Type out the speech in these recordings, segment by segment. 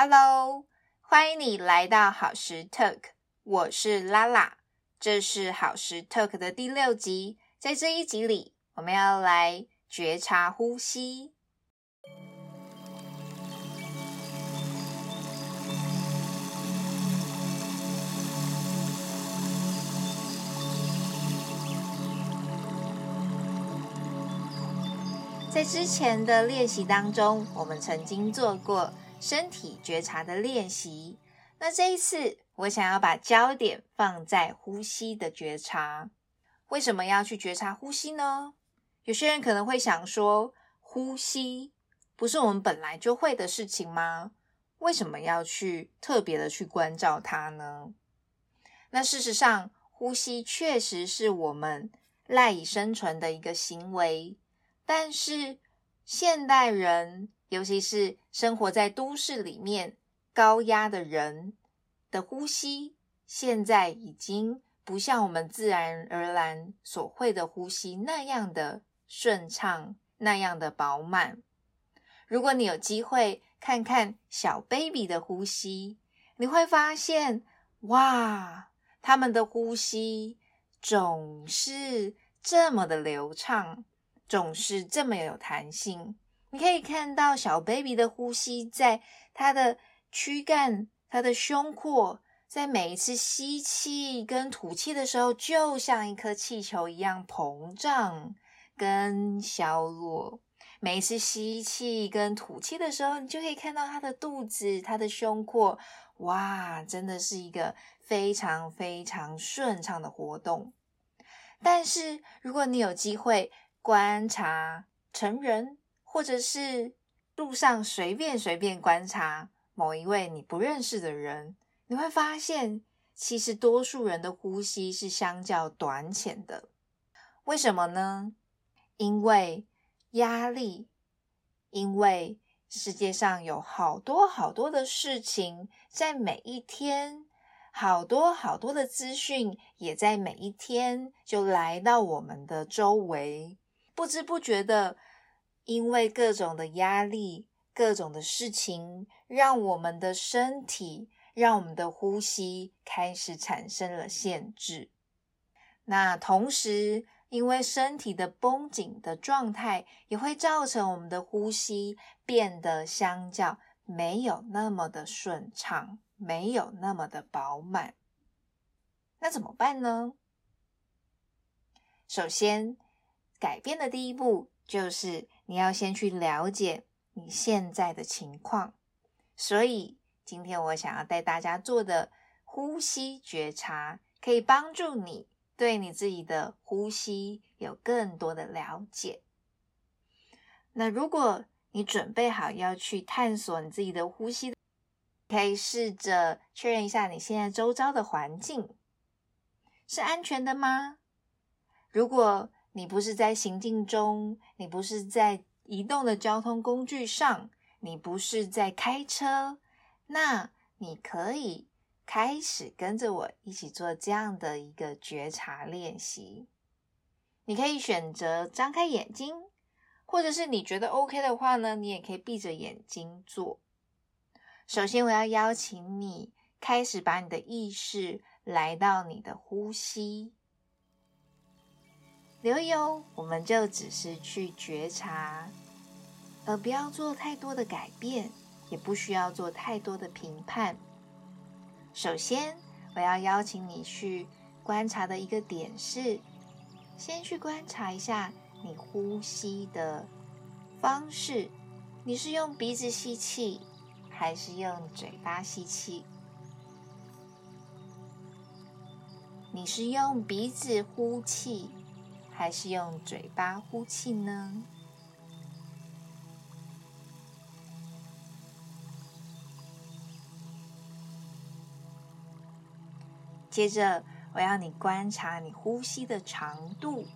Hello，欢迎你来到好时 Talk，我是拉拉，这是好时 Talk 的第六集。在这一集里，我们要来觉察呼吸。在之前的练习当中，我们曾经做过身体觉察的练习。那这一次，我想要把焦点放在呼吸的觉察。为什么要去觉察呼吸呢？有些人可能会想说，呼吸不是我们本来就会的事情吗？为什么要去特别的去关照它呢？那事实上，呼吸确实是我们赖以生存的一个行为。但是现代人，尤其是生活在都市里面高压的人的呼吸，现在已经不像我们自然而然所会的呼吸那样的顺畅，那样的饱满。如果你有机会看看小 baby 的呼吸，你会发现，哇，他们的呼吸总是这么的流畅。总是这么有弹性。你可以看到小 baby 的呼吸，在他的躯干、他的胸廓，在每一次吸气跟吐气的时候，就像一颗气球一样膨胀跟消落。每一次吸气跟吐气的时候，你就可以看到他的肚子、他的胸廓，哇，真的是一个非常非常顺畅的活动。但是，如果你有机会，观察成人，或者是路上随便随便观察某一位你不认识的人，你会发现，其实多数人的呼吸是相较短浅的。为什么呢？因为压力，因为世界上有好多好多的事情，在每一天，好多好多的资讯也在每一天就来到我们的周围。不知不觉的，因为各种的压力、各种的事情，让我们的身体、让我们的呼吸开始产生了限制。那同时，因为身体的绷紧的状态，也会造成我们的呼吸变得相较没有那么的顺畅，没有那么的饱满。那怎么办呢？首先。改变的第一步就是你要先去了解你现在的情况，所以今天我想要带大家做的呼吸觉察，可以帮助你对你自己的呼吸有更多的了解。那如果你准备好要去探索你自己的呼吸，可以试着确认一下你现在周遭的环境是安全的吗？如果你不是在行进中，你不是在移动的交通工具上，你不是在开车，那你可以开始跟着我一起做这样的一个觉察练习。你可以选择张开眼睛，或者是你觉得 OK 的话呢，你也可以闭着眼睛做。首先，我要邀请你开始把你的意识来到你的呼吸。留有，我们就只是去觉察，而不要做太多的改变，也不需要做太多的评判。首先，我要邀请你去观察的一个点是，先去观察一下你呼吸的方式，你是用鼻子吸气，还是用嘴巴吸气？你是用鼻子呼气？还是用嘴巴呼气呢？接着，我要你观察你呼吸的长度。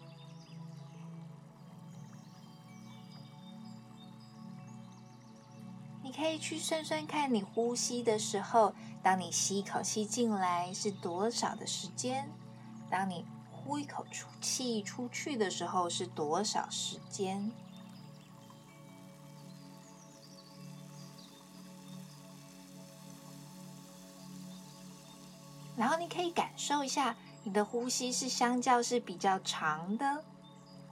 你可以去算算看，你呼吸的时候，当你吸一口气进来是多少的时间？当你呼一口出气出去的时候是多少时间。然后你可以感受一下，你的呼吸是相较是比较长的，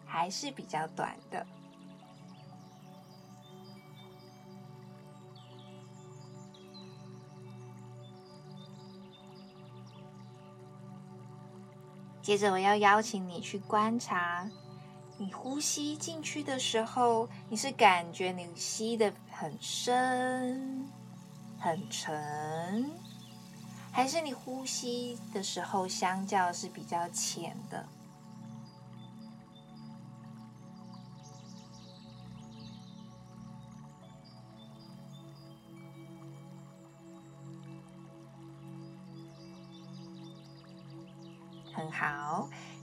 还是比较短的。接着，我要邀请你去观察，你呼吸进去的时候，你是感觉你吸的很深、很沉，还是你呼吸的时候相较是比较浅的？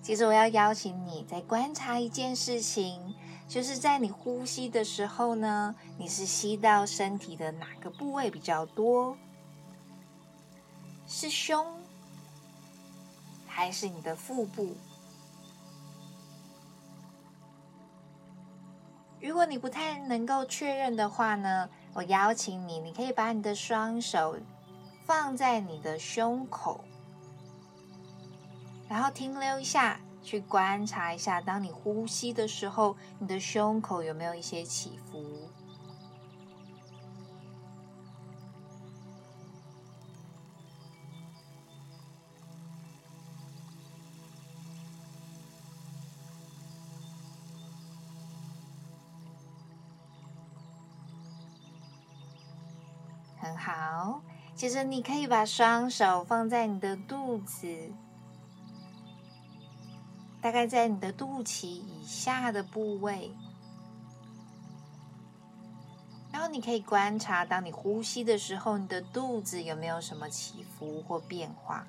接着我要邀请你再观察一件事情，就是在你呼吸的时候呢，你是吸到身体的哪个部位比较多？是胸，还是你的腹部？如果你不太能够确认的话呢，我邀请你，你可以把你的双手放在你的胸口。然后停留一下，去观察一下，当你呼吸的时候，你的胸口有没有一些起伏？很好，接着你可以把双手放在你的肚子。大概在你的肚脐以下的部位，然后你可以观察，当你呼吸的时候，你的肚子有没有什么起伏或变化。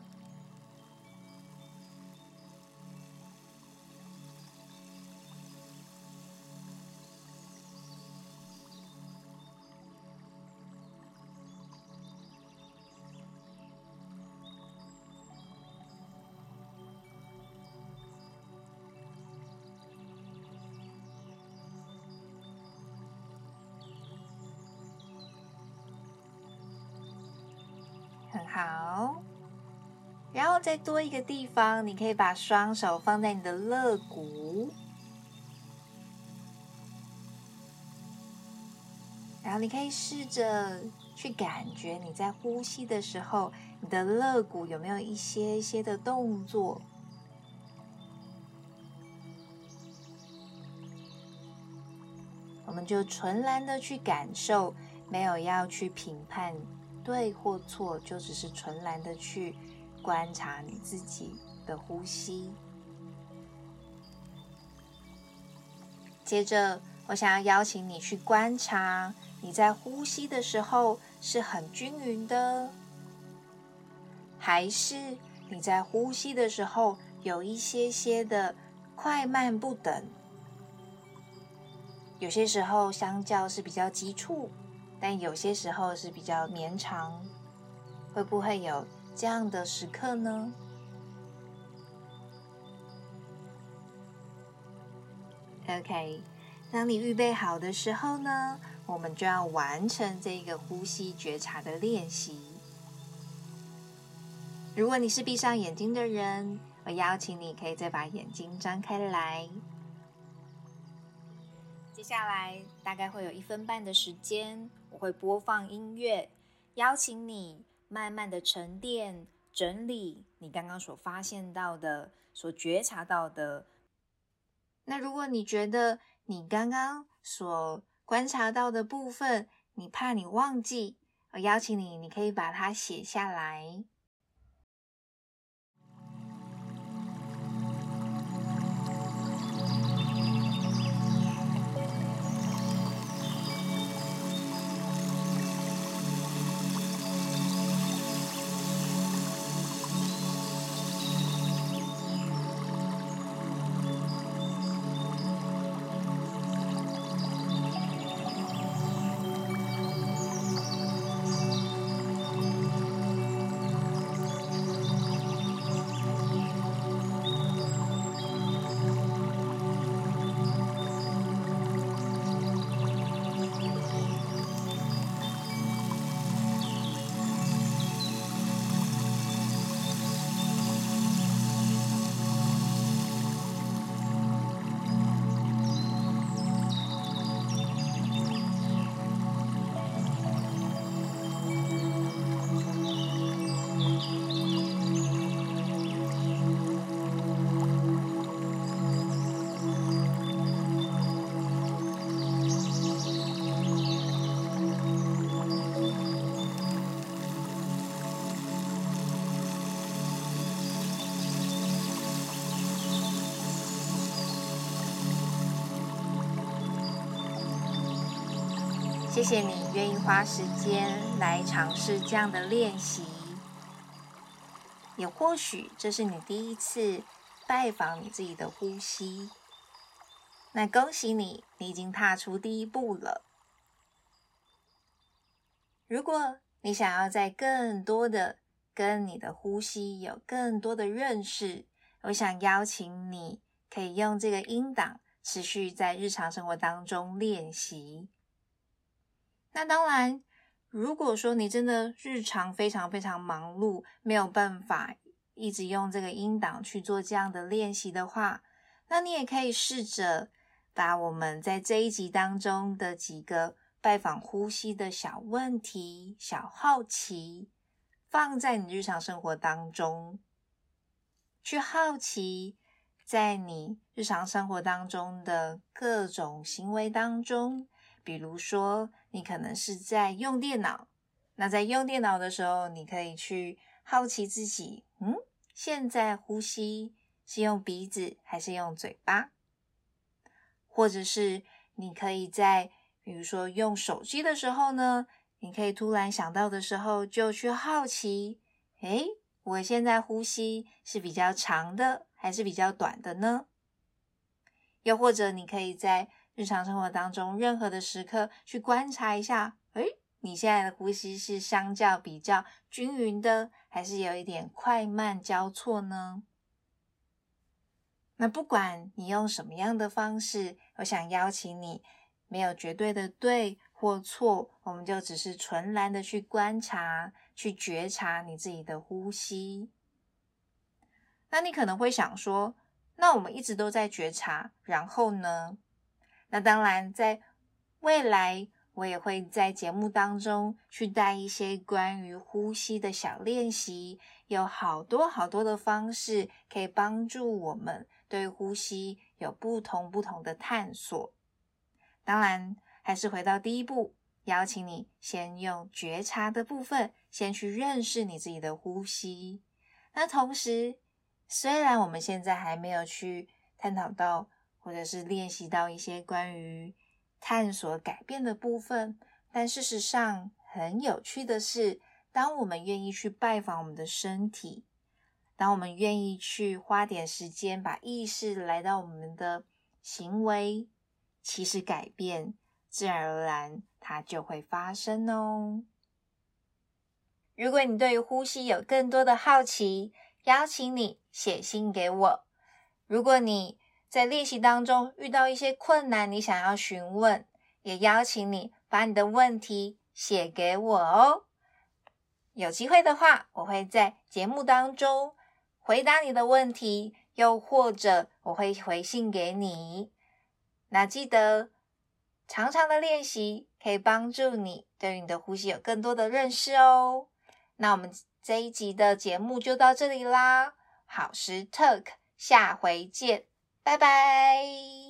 好，然后再多一个地方，你可以把双手放在你的肋骨，然后你可以试着去感觉你在呼吸的时候，你的肋骨有没有一些些的动作。我们就纯然的去感受，没有要去评判。对或错，就只是纯然的去观察你自己的呼吸。接着，我想要邀请你去观察你在呼吸的时候是很均匀的，还是你在呼吸的时候有一些些的快慢不等？有些时候相较是比较急促。但有些时候是比较绵长，会不会有这样的时刻呢？OK，当你预备好的时候呢，我们就要完成这个呼吸觉察的练习。如果你是闭上眼睛的人，我邀请你可以再把眼睛张开来。接下来大概会有一分半的时间。我会播放音乐，邀请你慢慢的沉淀、整理你刚刚所发现到的、所觉察到的。那如果你觉得你刚刚所观察到的部分，你怕你忘记，我邀请你，你可以把它写下来。谢谢你愿意花时间来尝试这样的练习。也或许这是你第一次拜访你自己的呼吸，那恭喜你，你已经踏出第一步了。如果你想要在更多的跟你的呼吸有更多的认识，我想邀请你可以用这个音档持续在日常生活当中练习。那当然。如果说你真的日常非常非常忙碌，没有办法一直用这个音档去做这样的练习的话，那你也可以试着把我们在这一集当中的几个拜访呼吸的小问题、小好奇，放在你日常生活当中，去好奇在你日常生活当中的各种行为当中。比如说，你可能是在用电脑，那在用电脑的时候，你可以去好奇自己，嗯，现在呼吸是用鼻子还是用嘴巴？或者是你可以在，比如说用手机的时候呢，你可以突然想到的时候，就去好奇，诶，我现在呼吸是比较长的还是比较短的呢？又或者你可以在。日常生活当中，任何的时刻去观察一下，哎，你现在的呼吸是相较比较均匀的，还是有一点快慢交错呢？那不管你用什么样的方式，我想邀请你，没有绝对的对或错，我们就只是纯然的去观察、去觉察你自己的呼吸。那你可能会想说，那我们一直都在觉察，然后呢？那当然，在未来我也会在节目当中去带一些关于呼吸的小练习，有好多好多的方式可以帮助我们对呼吸有不同不同的探索。当然，还是回到第一步，邀请你先用觉察的部分，先去认识你自己的呼吸。那同时，虽然我们现在还没有去探讨到。或者是练习到一些关于探索改变的部分，但事实上很有趣的是，当我们愿意去拜访我们的身体，当我们愿意去花点时间把意识来到我们的行为，其实改变自然而然它就会发生哦。如果你对于呼吸有更多的好奇，邀请你写信给我。如果你在练习当中遇到一些困难，你想要询问，也邀请你把你的问题写给我哦。有机会的话，我会在节目当中回答你的问题，又或者我会回信给你。那记得长长的练习可以帮助你对于你的呼吸有更多的认识哦。那我们这一集的节目就到这里啦，好时 talk，下回见。拜拜。